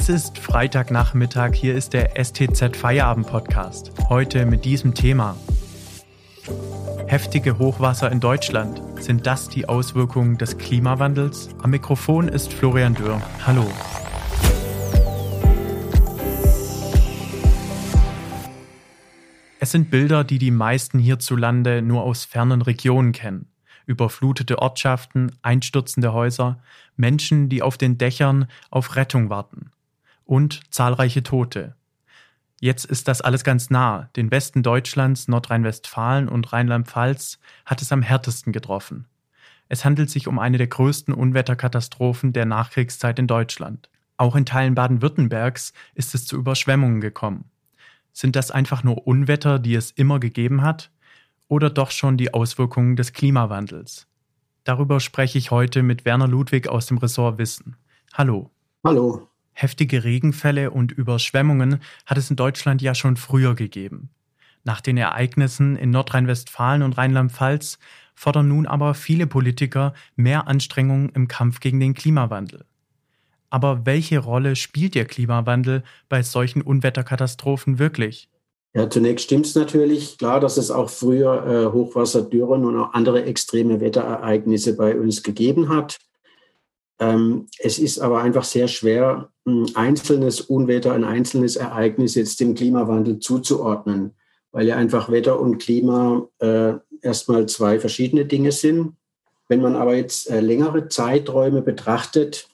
Es ist Freitagnachmittag, hier ist der STZ Feierabend Podcast. Heute mit diesem Thema. Heftige Hochwasser in Deutschland. Sind das die Auswirkungen des Klimawandels? Am Mikrofon ist Florian Dürr. Hallo. Es sind Bilder, die die meisten hierzulande nur aus fernen Regionen kennen überflutete Ortschaften, einstürzende Häuser, Menschen, die auf den Dächern auf Rettung warten und zahlreiche Tote. Jetzt ist das alles ganz nah. Den Westen Deutschlands, Nordrhein-Westfalen und Rheinland-Pfalz hat es am härtesten getroffen. Es handelt sich um eine der größten Unwetterkatastrophen der Nachkriegszeit in Deutschland. Auch in Teilen Baden-Württembergs ist es zu Überschwemmungen gekommen. Sind das einfach nur Unwetter, die es immer gegeben hat? oder doch schon die Auswirkungen des Klimawandels? Darüber spreche ich heute mit Werner Ludwig aus dem Ressort Wissen. Hallo. Hallo. Heftige Regenfälle und Überschwemmungen hat es in Deutschland ja schon früher gegeben. Nach den Ereignissen in Nordrhein-Westfalen und Rheinland-Pfalz fordern nun aber viele Politiker mehr Anstrengungen im Kampf gegen den Klimawandel. Aber welche Rolle spielt der Klimawandel bei solchen Unwetterkatastrophen wirklich? Ja, zunächst stimmt es natürlich. Klar, dass es auch früher äh, Hochwasserdürren und auch andere extreme Wetterereignisse bei uns gegeben hat. Ähm, es ist aber einfach sehr schwer, ein einzelnes Unwetter, ein einzelnes Ereignis jetzt dem Klimawandel zuzuordnen, weil ja einfach Wetter und Klima äh, erstmal zwei verschiedene Dinge sind. Wenn man aber jetzt äh, längere Zeiträume betrachtet,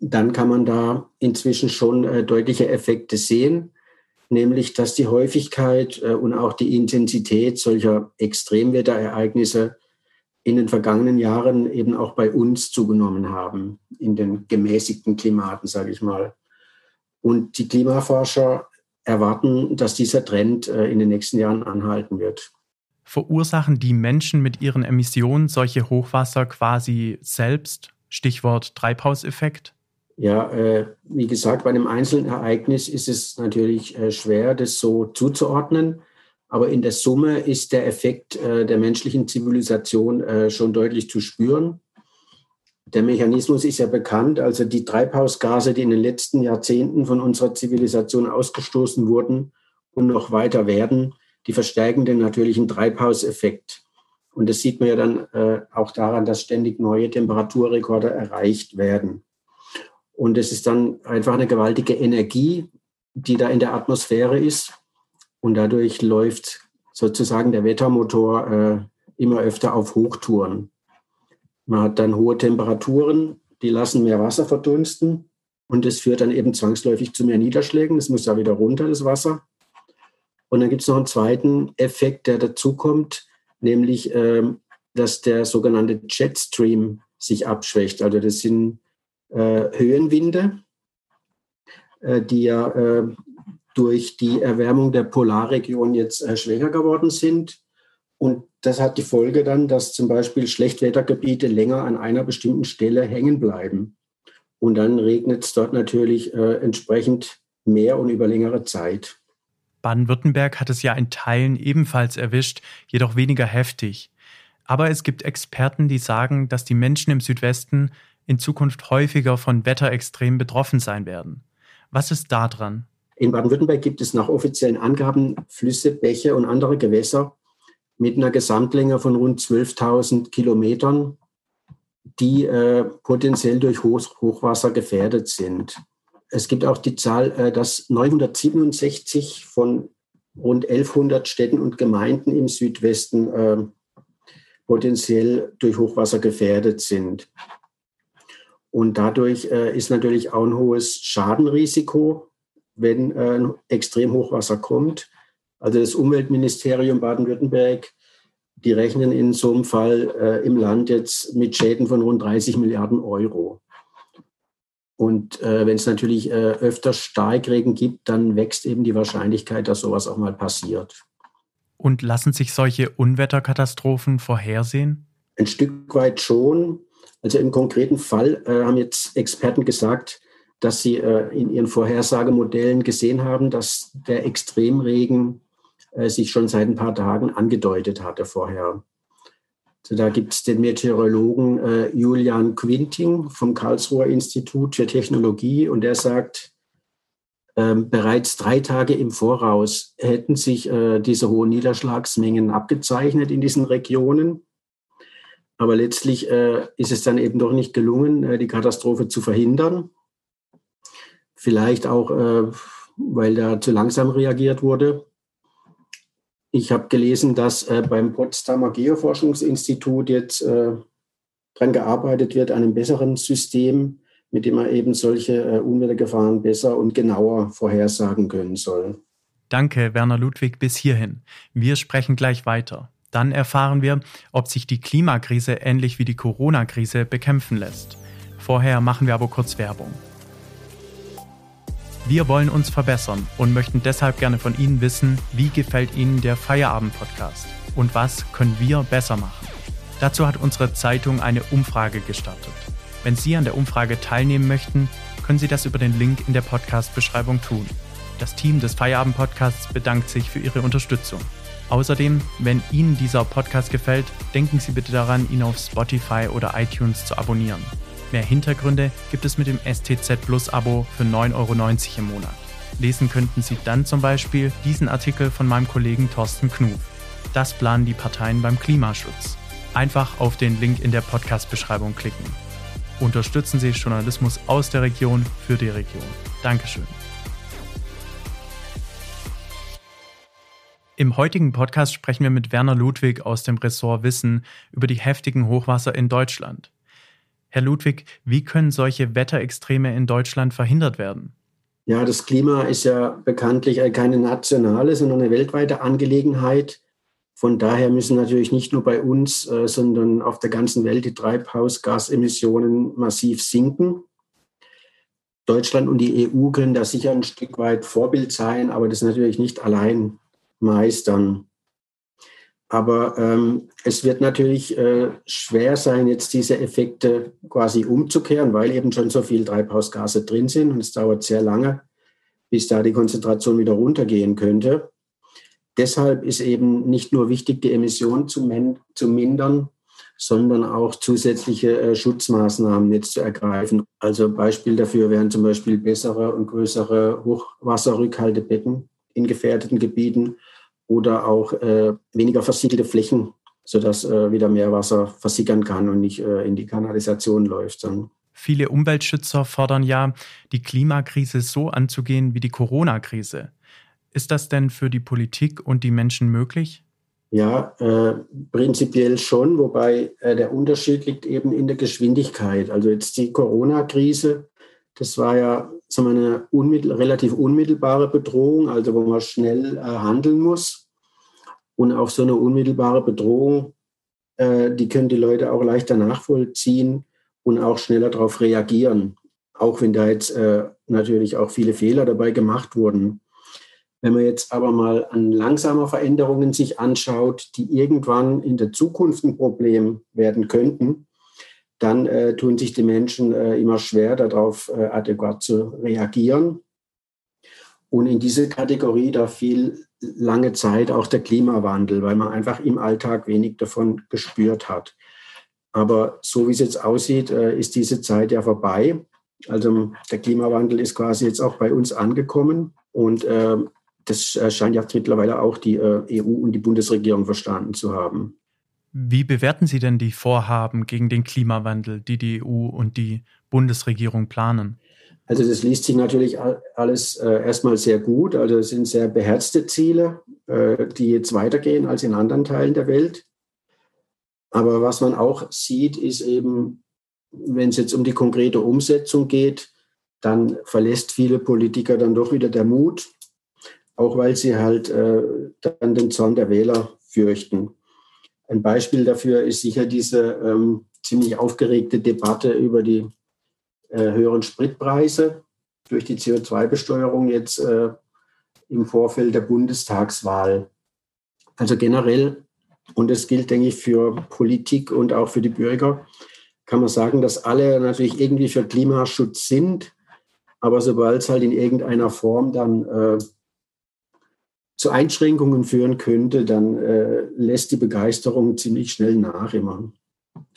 dann kann man da inzwischen schon äh, deutliche Effekte sehen nämlich dass die Häufigkeit äh, und auch die Intensität solcher Extremwetterereignisse in den vergangenen Jahren eben auch bei uns zugenommen haben, in den gemäßigten Klimaten, sage ich mal. Und die Klimaforscher erwarten, dass dieser Trend äh, in den nächsten Jahren anhalten wird. Verursachen die Menschen mit ihren Emissionen solche Hochwasser quasi selbst? Stichwort Treibhauseffekt? Ja, äh, wie gesagt, bei einem einzelnen Ereignis ist es natürlich äh, schwer, das so zuzuordnen. Aber in der Summe ist der Effekt äh, der menschlichen Zivilisation äh, schon deutlich zu spüren. Der Mechanismus ist ja bekannt. Also die Treibhausgase, die in den letzten Jahrzehnten von unserer Zivilisation ausgestoßen wurden und noch weiter werden, die verstärken den natürlichen Treibhauseffekt. Und das sieht man ja dann äh, auch daran, dass ständig neue Temperaturrekorde erreicht werden. Und es ist dann einfach eine gewaltige Energie, die da in der Atmosphäre ist. Und dadurch läuft sozusagen der Wettermotor äh, immer öfter auf Hochtouren. Man hat dann hohe Temperaturen, die lassen mehr Wasser verdunsten. Und das führt dann eben zwangsläufig zu mehr Niederschlägen. Es muss ja wieder runter, das Wasser. Und dann gibt es noch einen zweiten Effekt, der dazukommt, nämlich, äh, dass der sogenannte Jetstream sich abschwächt. Also das sind äh, Höhenwinde, äh, die ja äh, durch die Erwärmung der Polarregion jetzt schwächer geworden sind. Und das hat die Folge dann, dass zum Beispiel Schlechtwettergebiete länger an einer bestimmten Stelle hängen bleiben. Und dann regnet es dort natürlich äh, entsprechend mehr und über längere Zeit. Baden-Württemberg hat es ja in Teilen ebenfalls erwischt, jedoch weniger heftig. Aber es gibt Experten, die sagen, dass die Menschen im Südwesten in Zukunft häufiger von Wetterextremen betroffen sein werden. Was ist da dran? In Baden-Württemberg gibt es nach offiziellen Angaben Flüsse, Bäche und andere Gewässer mit einer Gesamtlänge von rund 12.000 Kilometern, die äh, potenziell durch Hoch Hochwasser gefährdet sind. Es gibt auch die Zahl, äh, dass 967 von rund 1100 Städten und Gemeinden im Südwesten äh, potenziell durch Hochwasser gefährdet sind. Und dadurch äh, ist natürlich auch ein hohes Schadenrisiko, wenn äh, ein Extremhochwasser kommt. Also das Umweltministerium Baden-Württemberg, die rechnen in so einem Fall äh, im Land jetzt mit Schäden von rund 30 Milliarden Euro. Und äh, wenn es natürlich äh, öfter Starkregen gibt, dann wächst eben die Wahrscheinlichkeit, dass sowas auch mal passiert. Und lassen sich solche Unwetterkatastrophen vorhersehen? Ein Stück weit schon. Also im konkreten Fall äh, haben jetzt Experten gesagt, dass sie äh, in ihren Vorhersagemodellen gesehen haben, dass der Extremregen äh, sich schon seit ein paar Tagen angedeutet hatte vorher. Also da gibt es den Meteorologen äh, Julian Quinting vom Karlsruher Institut für Technologie und der sagt, ähm, bereits drei Tage im Voraus hätten sich äh, diese hohen Niederschlagsmengen abgezeichnet in diesen Regionen. Aber letztlich äh, ist es dann eben doch nicht gelungen, äh, die Katastrophe zu verhindern. Vielleicht auch, äh, weil da zu langsam reagiert wurde. Ich habe gelesen, dass äh, beim Potsdamer Geoforschungsinstitut jetzt äh, daran gearbeitet wird, an einem besseren System, mit dem man eben solche äh, Unwettergefahren besser und genauer vorhersagen können soll. Danke, Werner Ludwig, bis hierhin. Wir sprechen gleich weiter. Dann erfahren wir, ob sich die Klimakrise ähnlich wie die Corona-Krise bekämpfen lässt. Vorher machen wir aber kurz Werbung. Wir wollen uns verbessern und möchten deshalb gerne von Ihnen wissen, wie gefällt Ihnen der Feierabend-Podcast und was können wir besser machen. Dazu hat unsere Zeitung eine Umfrage gestartet. Wenn Sie an der Umfrage teilnehmen möchten, können Sie das über den Link in der Podcast-Beschreibung tun. Das Team des Feierabend-Podcasts bedankt sich für Ihre Unterstützung. Außerdem, wenn Ihnen dieser Podcast gefällt, denken Sie bitte daran, ihn auf Spotify oder iTunes zu abonnieren. Mehr Hintergründe gibt es mit dem STZ Plus Abo für 9,90 Euro im Monat. Lesen könnten Sie dann zum Beispiel diesen Artikel von meinem Kollegen Thorsten Knuf. Das planen die Parteien beim Klimaschutz. Einfach auf den Link in der Podcast-Beschreibung klicken. Unterstützen Sie Journalismus aus der Region für die Region. Dankeschön. Im heutigen Podcast sprechen wir mit Werner Ludwig aus dem Ressort Wissen über die heftigen Hochwasser in Deutschland. Herr Ludwig, wie können solche Wetterextreme in Deutschland verhindert werden? Ja, das Klima ist ja bekanntlich keine nationale, sondern eine weltweite Angelegenheit. Von daher müssen natürlich nicht nur bei uns, äh, sondern auf der ganzen Welt die Treibhausgasemissionen massiv sinken. Deutschland und die EU können da sicher ein Stück weit Vorbild sein, aber das natürlich nicht allein meistern. Aber ähm, es wird natürlich äh, schwer sein, jetzt diese Effekte quasi umzukehren, weil eben schon so viel Treibhausgase drin sind und es dauert sehr lange, bis da die Konzentration wieder runtergehen könnte. Deshalb ist eben nicht nur wichtig, die Emissionen zu, zu mindern, sondern auch zusätzliche äh, Schutzmaßnahmen jetzt zu ergreifen. Also Beispiel dafür wären zum Beispiel bessere und größere Hochwasserrückhaltebecken in gefährdeten Gebieten oder auch äh, weniger versiegelte Flächen, sodass äh, wieder mehr Wasser versickern kann und nicht äh, in die Kanalisation läuft. Dann. Viele Umweltschützer fordern ja, die Klimakrise so anzugehen wie die Corona-Krise. Ist das denn für die Politik und die Menschen möglich? Ja, äh, prinzipiell schon, wobei äh, der Unterschied liegt eben in der Geschwindigkeit. Also jetzt die Corona-Krise, das war ja wir, eine unmittel relativ unmittelbare Bedrohung, also wo man schnell äh, handeln muss. Und auch so eine unmittelbare Bedrohung, äh, die können die Leute auch leichter nachvollziehen und auch schneller darauf reagieren, auch wenn da jetzt äh, natürlich auch viele Fehler dabei gemacht wurden. Wenn man jetzt aber mal an langsamer Veränderungen sich anschaut, die irgendwann in der Zukunft ein Problem werden könnten, dann äh, tun sich die Menschen äh, immer schwer, darauf äh, adäquat zu reagieren. Und in diese Kategorie, da fiel lange Zeit auch der Klimawandel, weil man einfach im Alltag wenig davon gespürt hat. Aber so wie es jetzt aussieht, äh, ist diese Zeit ja vorbei. Also der Klimawandel ist quasi jetzt auch bei uns angekommen und äh, das scheint ja mittlerweile auch die äh, EU und die Bundesregierung verstanden zu haben. Wie bewerten Sie denn die Vorhaben gegen den Klimawandel, die die EU und die Bundesregierung planen? Also das liest sich natürlich alles äh, erstmal sehr gut. Also es sind sehr beherzte Ziele, äh, die jetzt weitergehen als in anderen Teilen der Welt. Aber was man auch sieht, ist eben, wenn es jetzt um die konkrete Umsetzung geht, dann verlässt viele Politiker dann doch wieder der Mut, auch weil sie halt äh, dann den Zorn der Wähler fürchten. Ein Beispiel dafür ist sicher diese ähm, ziemlich aufgeregte Debatte über die äh, höheren Spritpreise durch die CO2-Besteuerung jetzt äh, im Vorfeld der Bundestagswahl. Also generell, und das gilt, denke ich, für Politik und auch für die Bürger, kann man sagen, dass alle natürlich irgendwie für Klimaschutz sind, aber sobald es halt in irgendeiner Form dann äh, zu Einschränkungen führen könnte, dann äh, lässt die Begeisterung ziemlich schnell nach immer.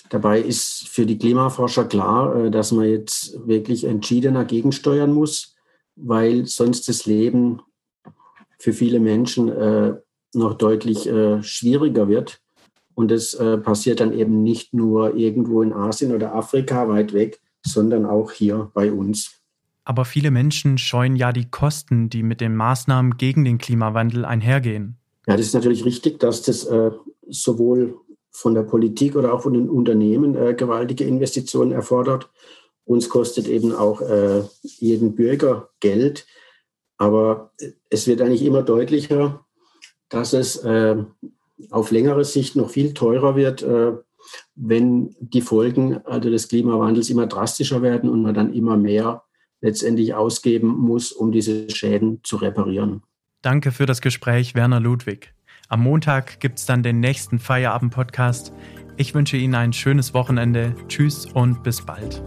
Dabei ist für die Klimaforscher klar, äh, dass man jetzt wirklich entschiedener gegensteuern muss, weil sonst das Leben für viele Menschen äh, noch deutlich äh, schwieriger wird. Und das äh, passiert dann eben nicht nur irgendwo in Asien oder Afrika weit weg, sondern auch hier bei uns. Aber viele Menschen scheuen ja die Kosten, die mit den Maßnahmen gegen den Klimawandel einhergehen. Ja, das ist natürlich richtig, dass das äh, sowohl von der Politik oder auch von den Unternehmen äh, gewaltige Investitionen erfordert. Uns kostet eben auch äh, jeden Bürger Geld. Aber es wird eigentlich immer deutlicher, dass es äh, auf längere Sicht noch viel teurer wird, äh, wenn die Folgen also des Klimawandels immer drastischer werden und man dann immer mehr letztendlich ausgeben muss, um diese Schäden zu reparieren. Danke für das Gespräch, Werner Ludwig. Am Montag gibt es dann den nächsten Feierabend-Podcast. Ich wünsche Ihnen ein schönes Wochenende. Tschüss und bis bald.